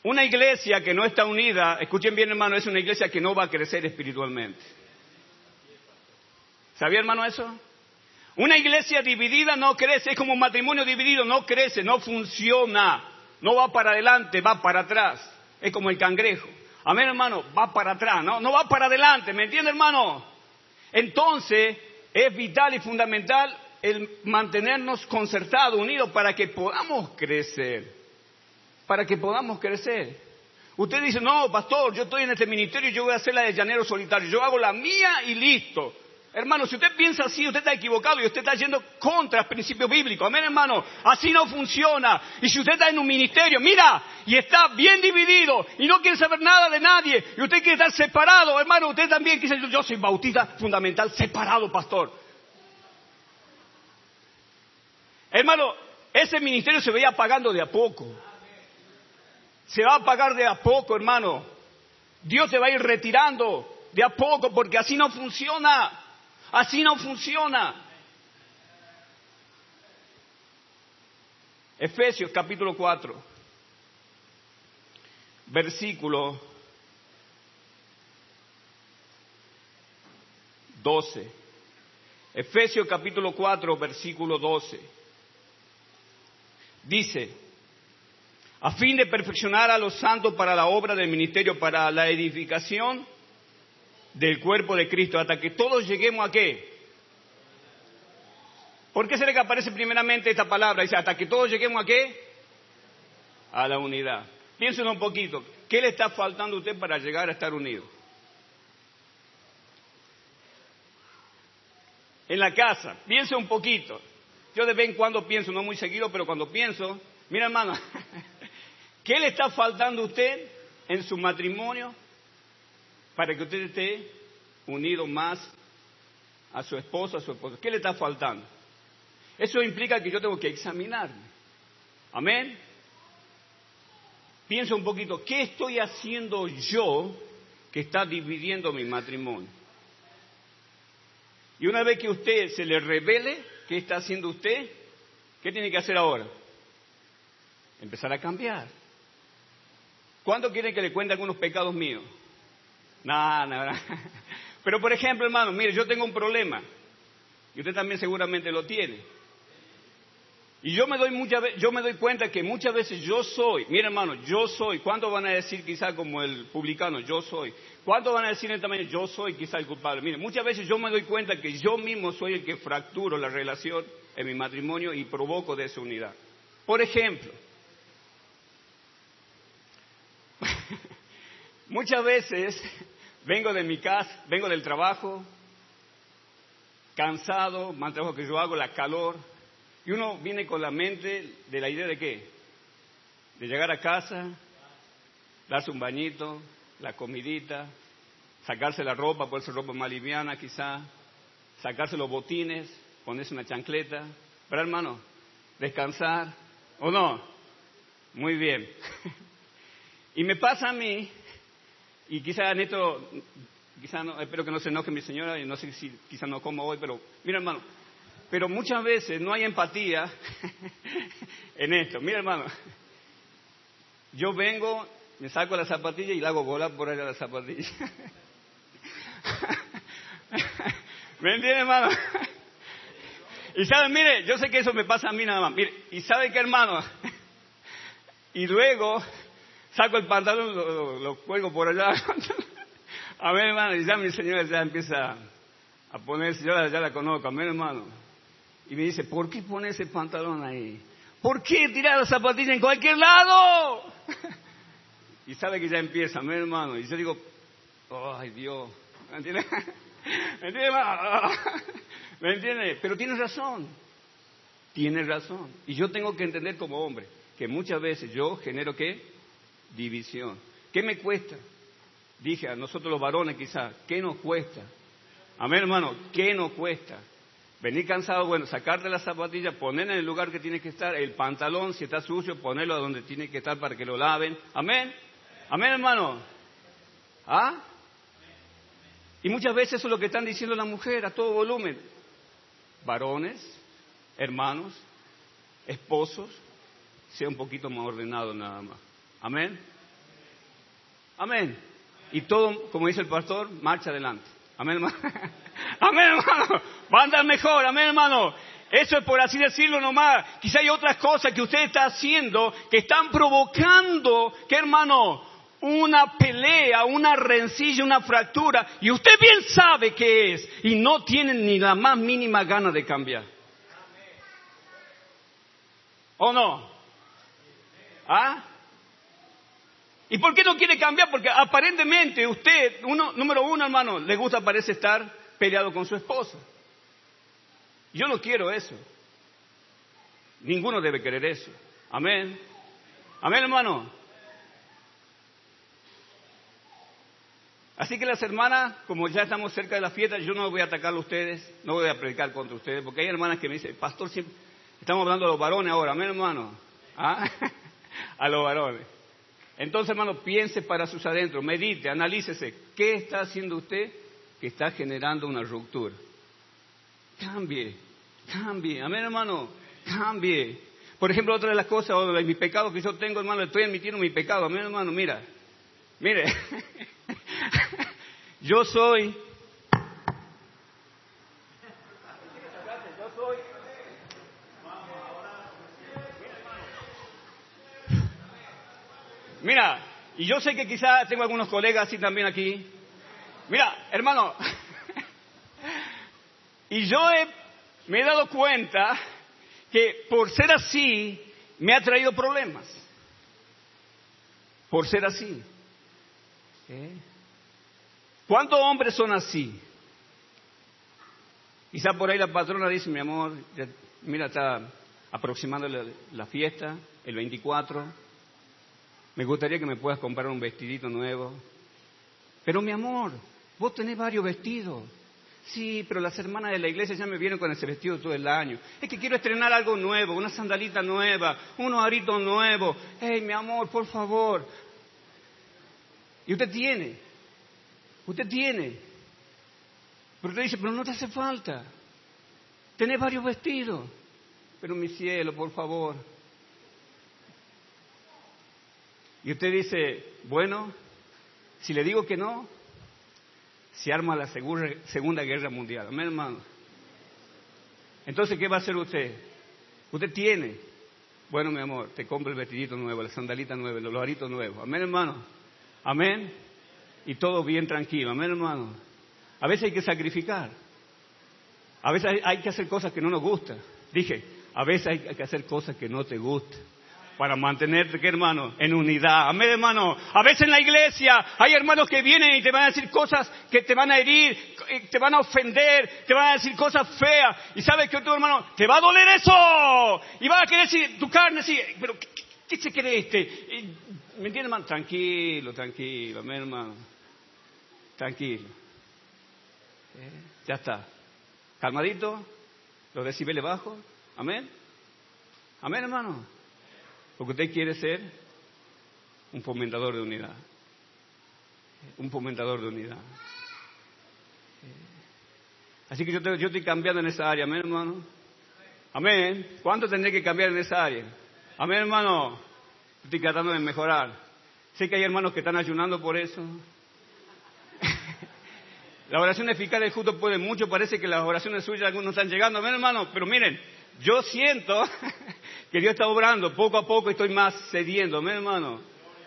Speaker 2: Una iglesia que no está unida, escuchen bien, hermano, es una iglesia que no va a crecer espiritualmente. ¿Sabía, hermano, eso? Una iglesia dividida no crece, es como un matrimonio dividido, no crece, no funciona, no va para adelante, va para atrás. Es como el cangrejo. Amén, hermano, va para atrás, no, no va para adelante, ¿me entiende, hermano? Entonces, es vital y fundamental el mantenernos concertados, unidos, para que podamos crecer. Para que podamos crecer. Usted dice, no, pastor, yo estoy en este ministerio y yo voy a hacer la de llanero solitario. Yo hago la mía y listo. Hermano, si usted piensa así, usted está equivocado y usted está yendo contra el principio bíblico. Amén, hermano. Así no funciona. Y si usted está en un ministerio, mira, y está bien dividido y no quiere saber nada de nadie, y usted quiere estar separado, hermano, usted también quiere decir, yo soy bautista fundamental, separado, pastor. Hermano, ese ministerio se veía apagando de a poco. Se va a apagar de a poco, hermano. Dios se va a ir retirando de a poco porque así no funciona. Así no funciona. Efesios capítulo 4, versículo 12. Efesios capítulo 4, versículo 12. Dice, a fin de perfeccionar a los santos para la obra del ministerio, para la edificación del cuerpo de Cristo, hasta que todos lleguemos a qué? ¿Por qué será que aparece primeramente esta palabra? Dice, hasta que todos lleguemos a qué? A la unidad. Piensen un poquito, ¿qué le está faltando a usted para llegar a estar unido? En la casa, piense un poquito. Yo de vez en cuando pienso, no muy seguido, pero cuando pienso, mira hermano, [laughs] ¿qué le está faltando a usted en su matrimonio para que usted esté unido más a su esposo, a su esposa? ¿Qué le está faltando? Eso implica que yo tengo que examinarme. Amén. Piensa un poquito, ¿qué estoy haciendo yo que está dividiendo mi matrimonio? Y una vez que usted se le revele qué está haciendo usted, ¿qué tiene que hacer ahora? Empezar a cambiar. ¿Cuándo quiere que le cuente algunos pecados míos? Nada, nada. Pero por ejemplo, hermano, mire, yo tengo un problema. Y usted también seguramente lo tiene. Y yo me doy muchas yo me doy cuenta que muchas veces yo soy, mire hermano, yo soy. ¿Cuántos van a decir quizá como el publicano, yo soy? ¿Cuántos van a decir en también, yo soy quizá el culpable? Mire, muchas veces yo me doy cuenta que yo mismo soy el que fracturo la relación en mi matrimonio y provoco desunidad. Por ejemplo, [laughs] muchas veces vengo de mi casa, vengo del trabajo, cansado, mal trabajo que yo hago, la calor, y uno viene con la mente de la idea de qué? De llegar a casa, darse un bañito, la comidita, sacarse la ropa, ponerse ropa más liviana quizá, sacarse los botines, ponerse una chancleta, ¿verdad, hermano? Descansar, ¿o no? Muy bien. [laughs] y me pasa a mí, y quizá en esto, quizá no, espero que no se enoje mi señora, y no sé si quizá no como hoy, pero mira, hermano, pero muchas veces no hay empatía [laughs] en esto. Mira, hermano, yo vengo, me saco la zapatilla y la hago volar por allá la zapatilla. [laughs] ¿Me entiende, hermano? Y sabe, mire, yo sé que eso me pasa a mí nada más. Mire, y sabe qué, hermano, y luego saco el pantalón, lo, cuelgo por allá. [laughs] A ver, hermano, y ya mi señora ya empieza a ponerse, yo ya la conozco, a ver, hermano. Y me dice, ¿por qué pone ese pantalón ahí? ¿Por qué tirar la zapatilla en cualquier lado? [laughs] y sabe que ya empieza, a ver, hermano. Y yo digo, ay Dios, ¿me entiendes? [laughs] ¿Me entiendes? ¿Me entiendes? Pero tienes razón. Tienes razón. Y yo tengo que entender como hombre que muchas veces yo genero qué? División. ¿Qué me cuesta? Dije a nosotros los varones quizás, ¿qué nos cuesta? Amén, hermano, ¿qué nos cuesta? Venir cansado, bueno, sacarte la zapatilla, poner en el lugar que tiene que estar, el pantalón, si está sucio, ponerlo donde tiene que estar para que lo laven. Amén. Amén, hermano. ¿Ah? Y muchas veces eso es lo que están diciendo las mujeres a todo volumen. Varones, hermanos, esposos, sea un poquito más ordenado nada más. Amén. Amén. Y todo, como dice el pastor, marcha adelante. Amén, hermano. [laughs] Amén, hermano. Va a andar mejor. Amén, hermano. Eso es por así decirlo nomás. Quizá hay otras cosas que usted está haciendo que están provocando, ¿qué hermano? una pelea, una rencilla, una fractura, y usted bien sabe qué es, y no tiene ni la más mínima gana de cambiar. ¿O no? ¿Ah? ¿Y por qué no quiere cambiar? Porque aparentemente usted, uno, número uno, hermano, le gusta, parece estar peleado con su esposa. Yo no quiero eso. Ninguno debe querer eso. Amén. Amén, hermano. Así que las hermanas, como ya estamos cerca de la fiesta, yo no voy a atacar a ustedes, no voy a predicar contra ustedes, porque hay hermanas que me dicen, pastor, siempre... estamos hablando a los varones ahora, amén hermano, ¿Ah? [laughs] a los varones. Entonces, hermano, piense para sus adentros, medite, analícese, ¿qué está haciendo usted que está generando una ruptura? Cambie, cambie, amén hermano, cambie. Por ejemplo, otra de las cosas, o de mis pecados que yo tengo, hermano, estoy admitiendo mi pecado, amén hermano, mira, mire. [laughs] Yo soy. Mira, y yo sé que quizá tengo algunos colegas así también aquí. Mira, hermano, [laughs] y yo me he dado cuenta que por ser así me ha traído problemas. Por ser así. ¿Eh? ¿Cuántos hombres son así? Quizá por ahí la patrona dice, mi amor, mira, está aproximando la, fiesta, el 24. Me gustaría que me puedas comprar un vestidito nuevo. Pero mi amor, vos tenés varios vestidos. Sí, pero las hermanas de la iglesia ya me vienen con ese vestido todo el año. Es que quiero estrenar algo nuevo, una sandalita nueva, unos aritos nuevos. Hey, mi amor, por favor. Y usted tiene. Usted tiene. Pero usted dice, pero no te hace falta. Tenés varios vestidos. Pero mi cielo, por favor. Y usted dice, bueno, si le digo que no, se arma la Segunda Guerra Mundial. Amén, hermano. Entonces, ¿qué va a hacer usted? Usted tiene. Bueno, mi amor, te compro el vestidito nuevo, la sandalita nueva, los loritos nuevos. Amén, hermano. Amén y todo bien tranquilo. Amén, hermano. A veces hay que sacrificar. A veces hay que hacer cosas que no nos gustan. Dije, a veces hay que hacer cosas que no te gustan. Para mantenerte, ¿qué hermano? En unidad. Amén, hermano. A veces en la iglesia hay hermanos que vienen y te van a decir cosas que te van a herir, te van a ofender, te van a decir cosas feas. Y sabes que tu hermano, te va a doler eso. Y va a querer decir, tu carne, así, pero ¿qué, se cree este? ¿Me entiendes, hermano? Tranquilo, tranquilo, amén, hermano. Tranquilo. Ya está. calmadito, los decibeles bajos. Amén. Amén, hermano. Porque usted quiere ser un fomentador de unidad. Un fomentador de unidad. Así que yo, yo estoy cambiando en esa área, amén, hermano. Amén. ¿Cuánto tendré que cambiar en esa área? Amén, hermano. Estoy tratando de mejorar. Sé que hay hermanos que están ayunando por eso. [laughs] la oración eficaz del justo puede mucho. Parece que las oraciones suyas algunos están llegando. Amén, hermano. Pero miren, yo siento [laughs] que Dios está obrando. Poco a poco estoy más cediendo. Amén, hermano.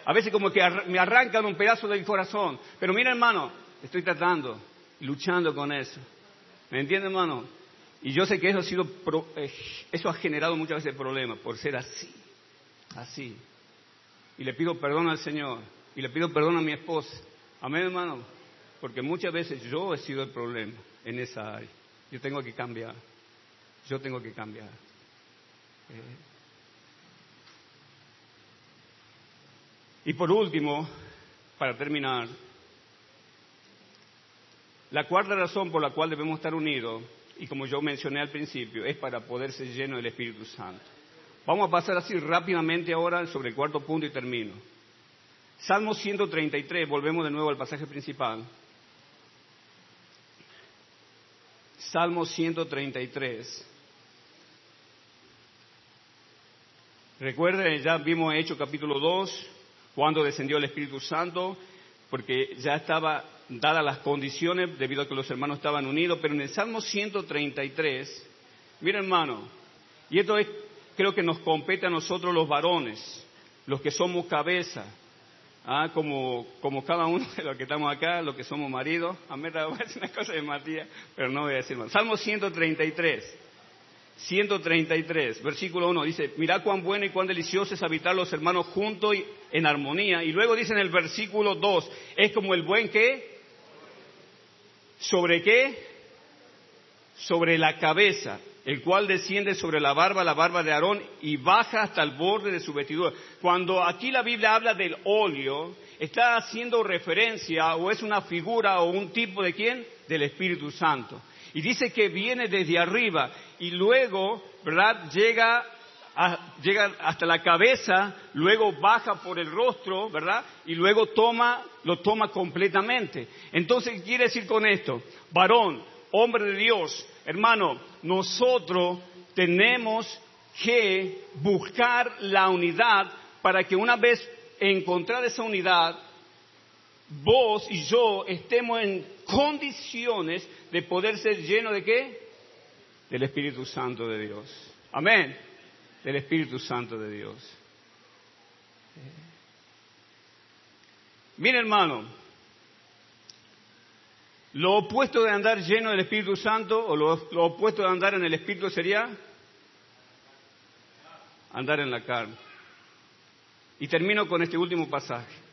Speaker 2: A veces como que me arrancan un pedazo del corazón. Pero miren, hermano, estoy tratando, luchando con eso. ¿Me entiende, hermano? Y yo sé que eso ha sido, eh, eso ha generado muchas veces problemas por ser así, así. Y le pido perdón al Señor y le pido perdón a mi esposa. Amén, hermano, porque muchas veces yo he sido el problema en esa área. Yo tengo que cambiar. Yo tengo que cambiar. Eh. Y por último, para terminar, la cuarta razón por la cual debemos estar unidos, y como yo mencioné al principio, es para poder ser lleno del Espíritu Santo. Vamos a pasar así rápidamente ahora sobre el cuarto punto y termino. Salmo 133, volvemos de nuevo al pasaje principal. Salmo 133. Recuerden, ya vimos hecho capítulo 2, cuando descendió el Espíritu Santo, porque ya estaba dadas las condiciones debido a que los hermanos estaban unidos, pero en el Salmo 133, mira hermano, y esto es, creo que nos compete a nosotros los varones, los que somos cabeza, ¿ah? como, como cada uno de los que estamos acá, los que somos maridos, a mí voy a decir una cosa de Matías, pero no voy a decir más. Salmo 133. 133, versículo 1, dice, mirad cuán bueno y cuán delicioso es habitar los hermanos juntos y en armonía. Y luego dice en el versículo 2, es como el buen que ¿Sobre qué? Sobre la cabeza, el cual desciende sobre la barba, la barba de Aarón, y baja hasta el borde de su vestidura. Cuando aquí la Biblia habla del óleo, está haciendo referencia o es una figura o un tipo de quién? Del Espíritu Santo. Y dice que viene desde arriba y luego, ¿verdad? Llega llega hasta la cabeza, luego baja por el rostro, ¿verdad? Y luego toma, lo toma completamente. Entonces, ¿qué quiere decir con esto? Varón, hombre de Dios, hermano, nosotros tenemos que buscar la unidad para que una vez encontrada esa unidad, vos y yo estemos en condiciones de poder ser llenos de qué? Del Espíritu Santo de Dios. Amén del Espíritu Santo de Dios. Mira hermano, lo opuesto de andar lleno del Espíritu Santo o lo, opuesto de andar en el Espíritu sería andar en la carne. Y termino con este último pasaje.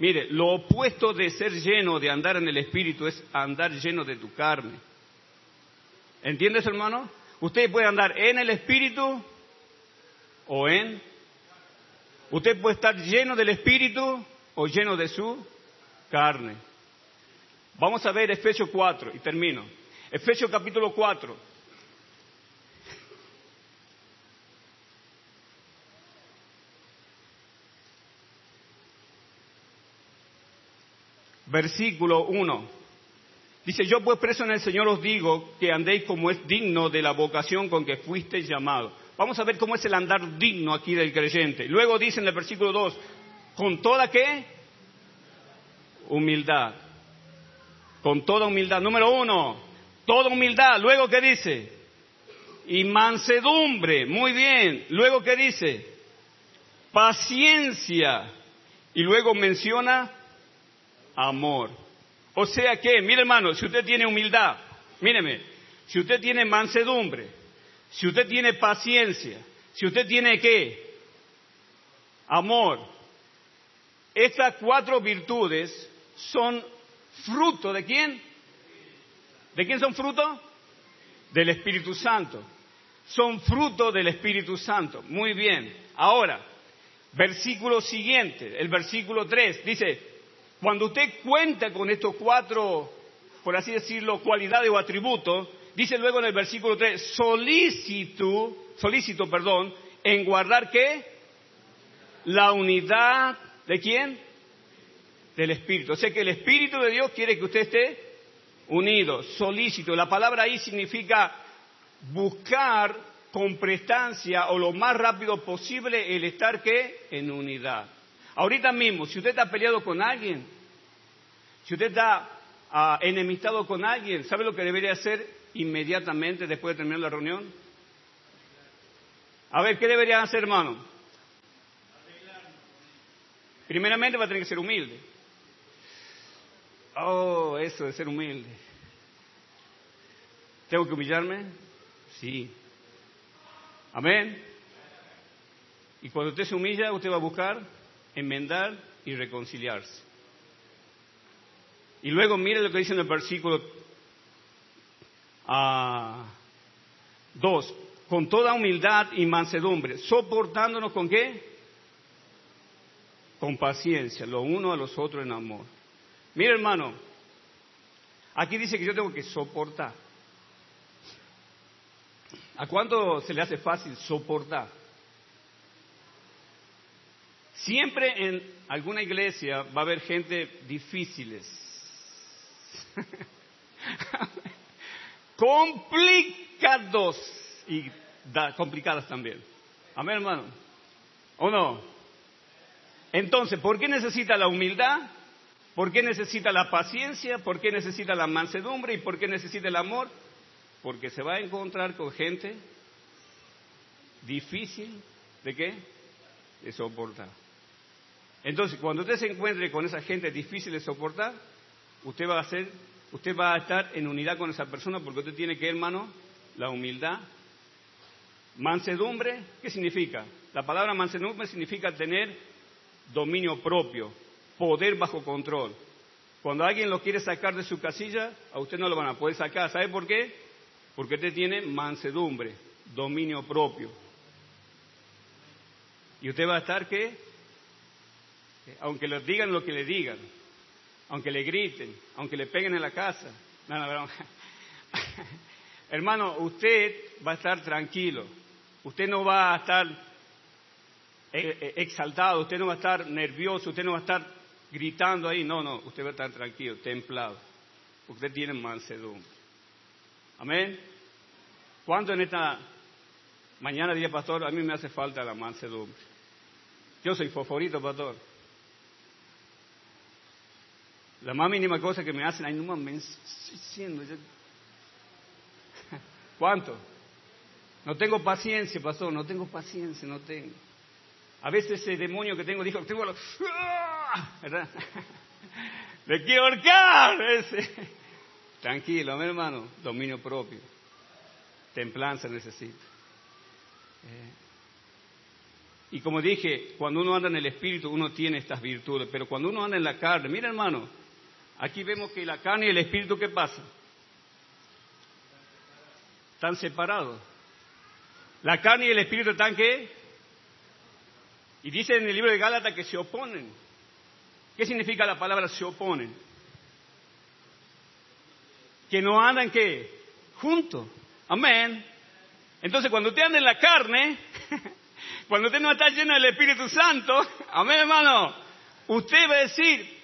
Speaker 2: Mire, lo opuesto de ser lleno, de andar en el Espíritu, es andar lleno de tu carne. ¿Entiendes, hermano? Usted puede andar en el Espíritu o en... Usted puede estar lleno del Espíritu o lleno de su carne. Vamos a ver Efesios 4 y termino. Efesios capítulo 4. Versículo 1. Dice, yo pues preso en el Señor os digo que andéis como es digno de la vocación con que fuisteis llamados Vamos a ver cómo es el andar digno aquí del creyente. Luego dice en el versículo 2, con toda qué? Humildad. Con toda humildad. Número uno, toda humildad. Luego qué dice? Y mansedumbre. Muy bien. Luego qué dice? Paciencia. Y luego menciona amor. O sea que, mire hermano, si usted tiene humildad, míreme, si usted tiene mansedumbre, si usted tiene paciencia, si usted tiene qué? Amor. Estas cuatro virtudes son fruto de quién? ¿De quién son fruto? Del Espíritu Santo. Son fruto del Espíritu Santo. Muy bien. Ahora, versículo siguiente, el versículo 3, dice, cuando usted cuenta con estos cuatro, por así decirlo, cualidades o atributos, dice luego en el versículo 3, solícito, solícito, perdón, en guardar qué? La unidad de quién? Del Espíritu. O sea que el Espíritu de Dios quiere que usted esté unido, solícito. La palabra ahí significa buscar con prestancia o lo más rápido posible el estar que en unidad. Ahorita mismo, si usted está peleado con alguien, si usted está ah, enemistado con alguien, ¿sabe lo que debería hacer inmediatamente después de terminar la reunión? A ver, ¿qué debería hacer, hermano? Primeramente va a tener que ser humilde. Oh, eso de ser humilde. ¿Tengo que humillarme? Sí. Amén. Y cuando usted se humilla, usted va a buscar enmendar y reconciliarse. Y luego mire lo que dice en el versículo 2. Ah, con toda humildad y mansedumbre, soportándonos con qué? Con paciencia, lo uno a los otros en amor. Mire hermano, aquí dice que yo tengo que soportar. ¿A cuánto se le hace fácil soportar? Siempre en alguna iglesia va a haber gente difíciles. [laughs] Complicados y complicadas también. Amén, hermano. ¿O no? Entonces, ¿por qué necesita la humildad? ¿Por qué necesita la paciencia? ¿Por qué necesita la mansedumbre? ¿Y por qué necesita el amor? Porque se va a encontrar con gente difícil de qué? De soportar. Entonces, cuando usted se encuentre con esa gente difícil de soportar, usted va a hacer, usted va a estar en unidad con esa persona porque usted tiene que, hermano, la humildad. Mansedumbre, ¿qué significa? La palabra mansedumbre significa tener dominio propio, poder bajo control. Cuando alguien lo quiere sacar de su casilla, a usted no lo van a poder sacar. ¿Sabe por qué? Porque usted tiene mansedumbre, dominio propio. Y usted va a estar, ¿qué? Aunque le digan lo que le digan, aunque le griten, aunque le peguen en la casa. [laughs] Hermano, usted va a estar tranquilo, usted no va a estar eh, eh, exaltado, usted no va a estar nervioso, usted no va a estar gritando ahí, no, no, usted va a estar tranquilo, templado, usted tiene mansedumbre. Amén. ¿Cuánto en esta mañana día, pastor, a mí me hace falta la mansedumbre? Yo soy favorito, pastor. La más mínima cosa que me hacen, ay, no me diciendo. [laughs] ¿Cuánto? No tengo paciencia, pastor, no tengo paciencia, no tengo. A veces ese demonio que tengo dijo, tengo los... [laughs] ¿verdad? [laughs] Le quiero ahorcar. Ese. Tranquilo, mi hermano, dominio propio. Templanza necesita. Eh. Y como dije, cuando uno anda en el espíritu, uno tiene estas virtudes, pero cuando uno anda en la carne, mira hermano, Aquí vemos que la carne y el espíritu, ¿qué pasa? Están separados. La carne y el espíritu están qué? Y dice en el libro de Gálatas que se oponen. ¿Qué significa la palabra se oponen? Que no andan qué? Juntos. Amén. Entonces cuando usted anda en la carne, [laughs] cuando usted no está lleno del Espíritu Santo, [laughs] amén hermano, usted va a decir,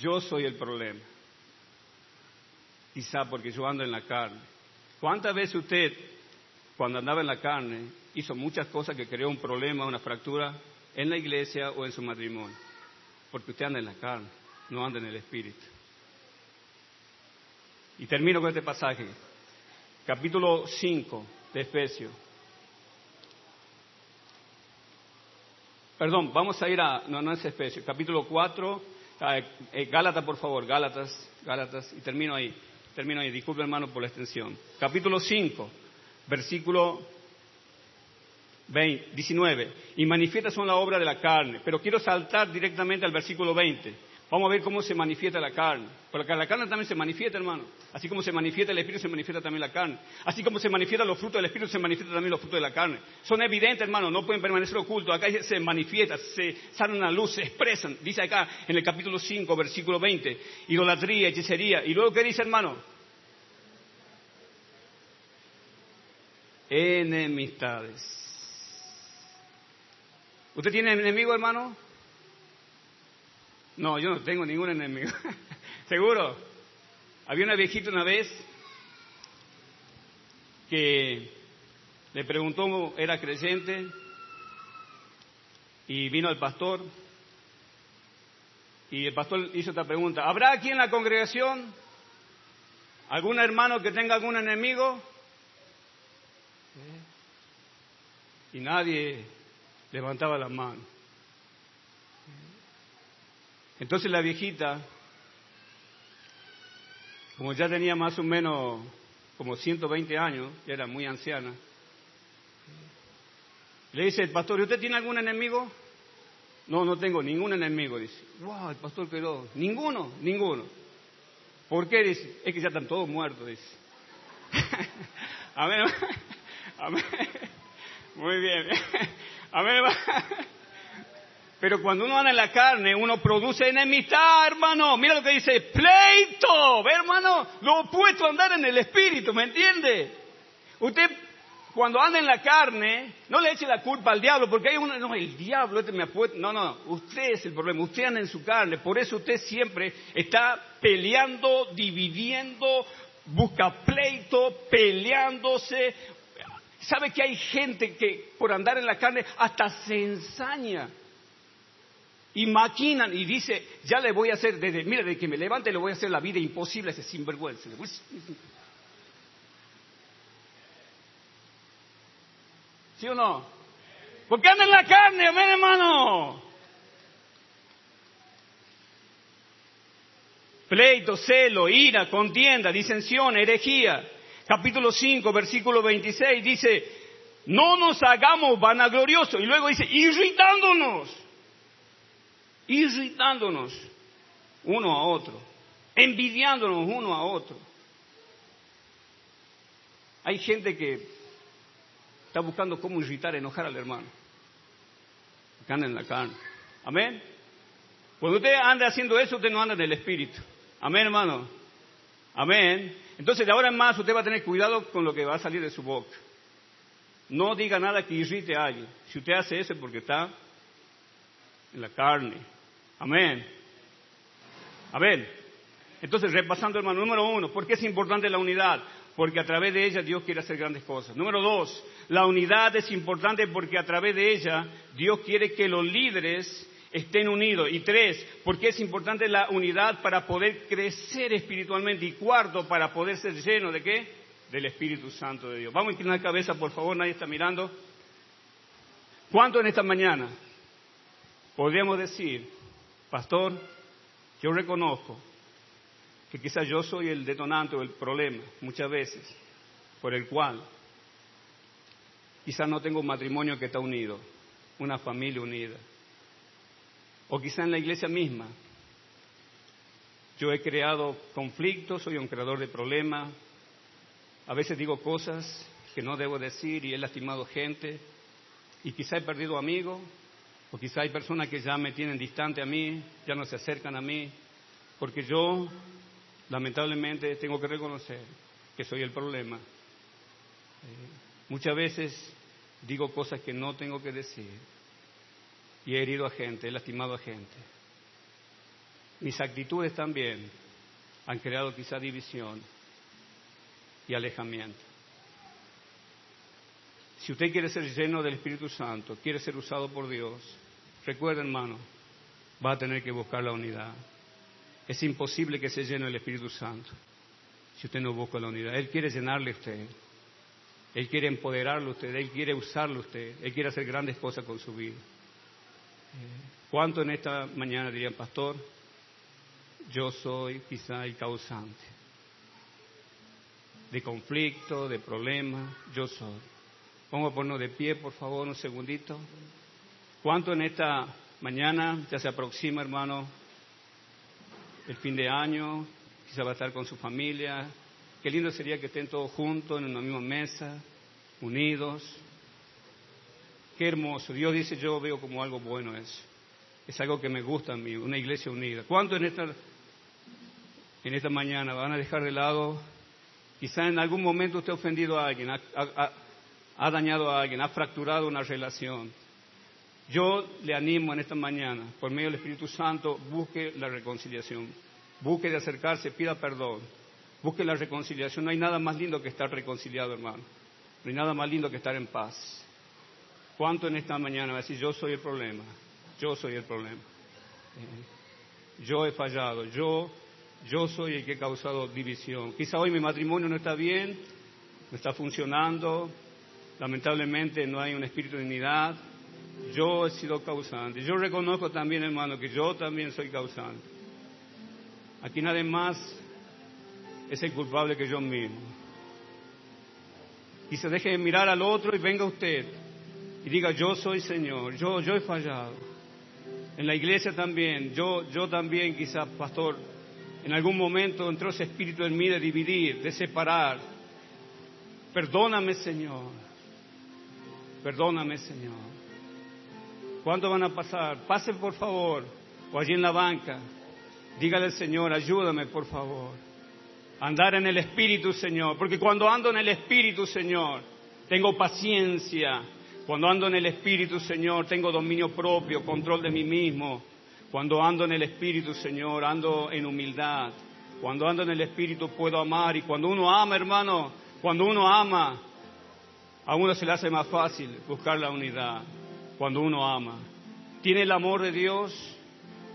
Speaker 2: yo soy el problema. Quizá porque yo ando en la carne. ¿Cuántas veces usted, cuando andaba en la carne, hizo muchas cosas que creó un problema, una fractura en la iglesia o en su matrimonio? Porque usted anda en la carne, no anda en el espíritu. Y termino con este pasaje. Capítulo 5 de Efesios. Perdón, vamos a ir a, no, no es Efesios, capítulo 4, Ah, eh, Gálatas, por favor, Gálatas, Gálatas, y termino ahí, termino ahí, disculpe hermano por la extensión. Capítulo 5, versículo 20, 19. Y manifiestas son la obra de la carne, pero quiero saltar directamente al versículo 20. Vamos a ver cómo se manifiesta la carne. Porque la carne también se manifiesta, hermano. Así como se manifiesta el Espíritu, se manifiesta también la carne. Así como se manifiestan los frutos del Espíritu, se manifiestan también los frutos de la carne. Son evidentes, hermano, no pueden permanecer ocultos. Acá se manifiestan, se salen a luz, se expresan. Dice acá en el capítulo 5, versículo 20, idolatría, hechicería. Y luego, ¿qué dice, hermano? enemistades. ¿Usted tiene enemigo, hermano? No, yo no tengo ningún enemigo. [laughs] ¿Seguro? Había una viejita una vez que le preguntó, era creyente, y vino al pastor, y el pastor hizo esta pregunta, ¿habrá aquí en la congregación algún hermano que tenga algún enemigo? Y nadie levantaba la mano. Entonces la viejita, como ya tenía más o menos como 120 años, ya era muy anciana, le dice el pastor, ¿y usted tiene algún enemigo? No, no tengo ningún enemigo, dice. Wow, el pastor quedó, ninguno, ninguno. ¿Por qué? Dice, es que ya están todos muertos, dice. [laughs] Amén. Amén. [laughs] Muy bien. [laughs] Amén. Pero cuando uno anda en la carne, uno produce enemistad, hermano. Mira lo que dice, pleito. ¿Ve, hermano? Lo opuesto a andar en el espíritu, ¿me entiende? Usted, cuando anda en la carne, no le eche la culpa al diablo, porque hay uno, no, el diablo este me apuesta. No, no, usted es el problema. Usted anda en su carne. Por eso usted siempre está peleando, dividiendo, busca pleito, peleándose. ¿Sabe que hay gente que por andar en la carne hasta se ensaña? Y maquinan y dice, ya le voy a hacer, desde, mira, de que me levante le voy a hacer la vida imposible a ese sinvergüenza. ¿Sí o no? Porque anda en la carne, amén hermano. Pleito, celo, ira, contienda, disensión, herejía. Capítulo 5, versículo 26 dice, no nos hagamos vanagloriosos. Y luego dice, irritándonos irritándonos uno a otro, envidiándonos uno a otro. Hay gente que está buscando cómo irritar, enojar al hermano. Que anda en la carne. Amén. Cuando usted anda haciendo eso, usted no anda en el espíritu. Amén, hermano. Amén. Entonces, de ahora en más, usted va a tener cuidado con lo que va a salir de su boca. No diga nada que irrite a alguien. Si usted hace eso es porque está en la carne. Amén. Amén. Entonces, repasando, hermano, número uno, ¿por qué es importante la unidad? Porque a través de ella Dios quiere hacer grandes cosas. Número dos, la unidad es importante porque a través de ella Dios quiere que los líderes estén unidos. Y tres, porque es importante la unidad para poder crecer espiritualmente. Y cuarto, para poder ser lleno de qué? Del Espíritu Santo de Dios. Vamos a inclinar la cabeza, por favor, nadie está mirando. ¿Cuánto en esta mañana podríamos decir, pastor, yo reconozco que quizás yo soy el detonante o el problema muchas veces por el cual quizás no tengo un matrimonio que está unido, una familia unida. O quizás en la iglesia misma yo he creado conflictos, soy un creador de problemas, a veces digo cosas que no debo decir y he lastimado gente y quizá he perdido amigos o quizá hay personas que ya me tienen distante a mí, ya no se acercan a mí, porque yo lamentablemente tengo que reconocer que soy el problema. Eh, muchas veces digo cosas que no tengo que decir y he herido a gente, he lastimado a gente. Mis actitudes también han creado quizá división y alejamiento. Si usted quiere ser lleno del Espíritu Santo, quiere ser usado por Dios, recuerden, hermano, va a tener que buscar la unidad. Es imposible que se llene el Espíritu Santo si usted no busca la unidad. Él quiere llenarle a usted. Él quiere empoderarle a usted. Él quiere usarle a usted. Él quiere hacer grandes cosas con su vida. ¿Cuánto en esta mañana dirían, pastor? Yo soy quizá el causante de conflicto, de problemas. Yo soy. Vamos a ponernos de pie, por favor, un segundito. ¿Cuánto en esta mañana ya se aproxima, hermano, el fin de año? Quizá va a estar con su familia. Qué lindo sería que estén todos juntos en una misma mesa, unidos. Qué hermoso. Dios dice, yo veo como algo bueno eso. Es algo que me gusta a mí, una iglesia unida. ¿Cuánto en esta, en esta mañana van a dejar de lado? Quizá en algún momento usted ha ofendido a alguien, ha dañado a alguien, ha fracturado una relación. Yo le animo en esta mañana, por medio del Espíritu Santo, busque la reconciliación, busque de acercarse, pida perdón, busque la reconciliación. No hay nada más lindo que estar reconciliado, hermano. No hay nada más lindo que estar en paz. ¿Cuánto en esta mañana va a decir, yo soy el problema? Yo soy el problema. Eh, yo he fallado, yo, yo soy el que he causado división. Quizá hoy mi matrimonio no está bien, no está funcionando, lamentablemente no hay un espíritu de unidad. Yo he sido causante. Yo reconozco también, hermano, que yo también soy causante. Aquí nadie más es el culpable que yo mismo. Y se deje de mirar al otro y venga usted y diga, yo soy Señor, yo, yo he fallado. En la iglesia también, yo, yo también quizás, pastor, en algún momento entró ese espíritu en mí de dividir, de separar. Perdóname, Señor. Perdóname, Señor. ¿Cuándo van a pasar? Pase, por favor, o allí en la banca. Dígale al Señor, ayúdame, por favor. Andar en el Espíritu, Señor. Porque cuando ando en el Espíritu, Señor, tengo paciencia, cuando ando en el Espíritu, Señor, tengo dominio propio, control de mí mismo. Cuando ando en el Espíritu, Señor, ando en humildad. Cuando ando en el Espíritu puedo amar. Y cuando uno ama, hermano, cuando uno ama, a uno se le hace más fácil buscar la unidad. Cuando uno ama. Tiene el amor de Dios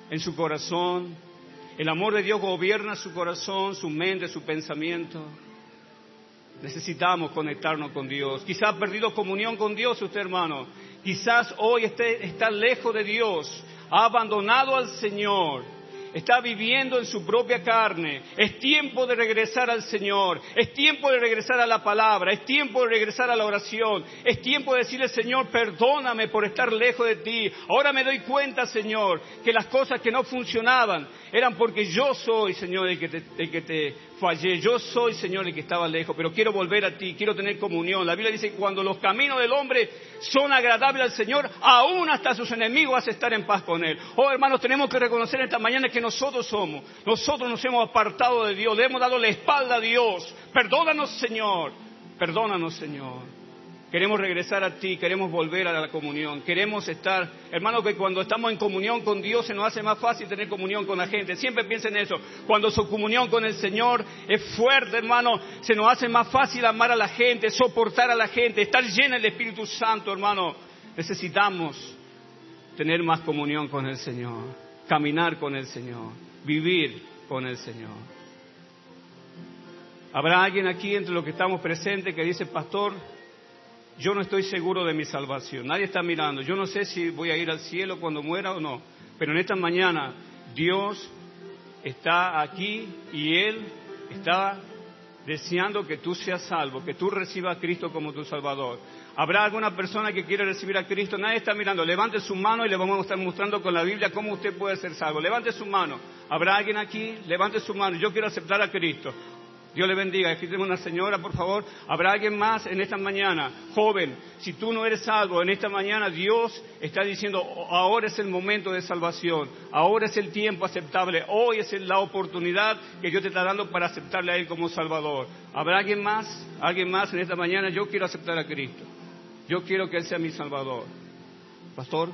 Speaker 2: en su corazón. El amor de Dios gobierna su corazón, su mente, su pensamiento. Necesitamos conectarnos con Dios. Quizás ha perdido comunión con Dios usted, hermano. Quizás hoy esté, está lejos de Dios. Ha abandonado al Señor está viviendo en su propia carne. Es tiempo de regresar al Señor, es tiempo de regresar a la palabra, es tiempo de regresar a la oración, es tiempo de decirle, Señor, perdóname por estar lejos de ti. Ahora me doy cuenta, Señor, que las cosas que no funcionaban eran porque yo soy, Señor, el que te, fallé. Yo soy, Señor, el que estaba lejos, pero quiero volver a ti, quiero tener comunión. La Biblia dice que cuando los caminos del hombre son agradables al Señor, aún hasta sus enemigos hace estar en paz con Él. Oh, hermanos, tenemos que reconocer esta mañana que nosotros somos, nosotros nos hemos apartado de Dios, le hemos dado la espalda a Dios. Perdónanos, Señor, perdónanos, Señor. Queremos regresar a ti, queremos volver a la comunión, queremos estar, hermano, que cuando estamos en comunión con Dios se nos hace más fácil tener comunión con la gente. Siempre piensen eso. Cuando su comunión con el Señor es fuerte, hermano, se nos hace más fácil amar a la gente, soportar a la gente, estar llena del Espíritu Santo, hermano. Necesitamos tener más comunión con el Señor, caminar con el Señor, vivir con el Señor. ¿Habrá alguien aquí entre los que estamos presentes que dice, pastor, yo no estoy seguro de mi salvación. Nadie está mirando. Yo no sé si voy a ir al cielo cuando muera o no. Pero en esta mañana Dios está aquí y Él está deseando que tú seas salvo, que tú recibas a Cristo como tu Salvador. ¿Habrá alguna persona que quiere recibir a Cristo? Nadie está mirando. Levante su mano y le vamos a estar mostrando con la Biblia cómo usted puede ser salvo. Levante su mano. ¿Habrá alguien aquí? Levante su mano. Yo quiero aceptar a Cristo. Dios le bendiga. Tenemos una señora, por favor. ¿Habrá alguien más en esta mañana? Joven, si tú no eres salvo, en esta mañana Dios está diciendo, ahora es el momento de salvación, ahora es el tiempo aceptable, hoy es la oportunidad que Dios te está dando para aceptarle a Él como Salvador. ¿Habrá alguien más? ¿Alguien más en esta mañana? Yo quiero aceptar a Cristo. Yo quiero que Él sea mi Salvador. Pastor.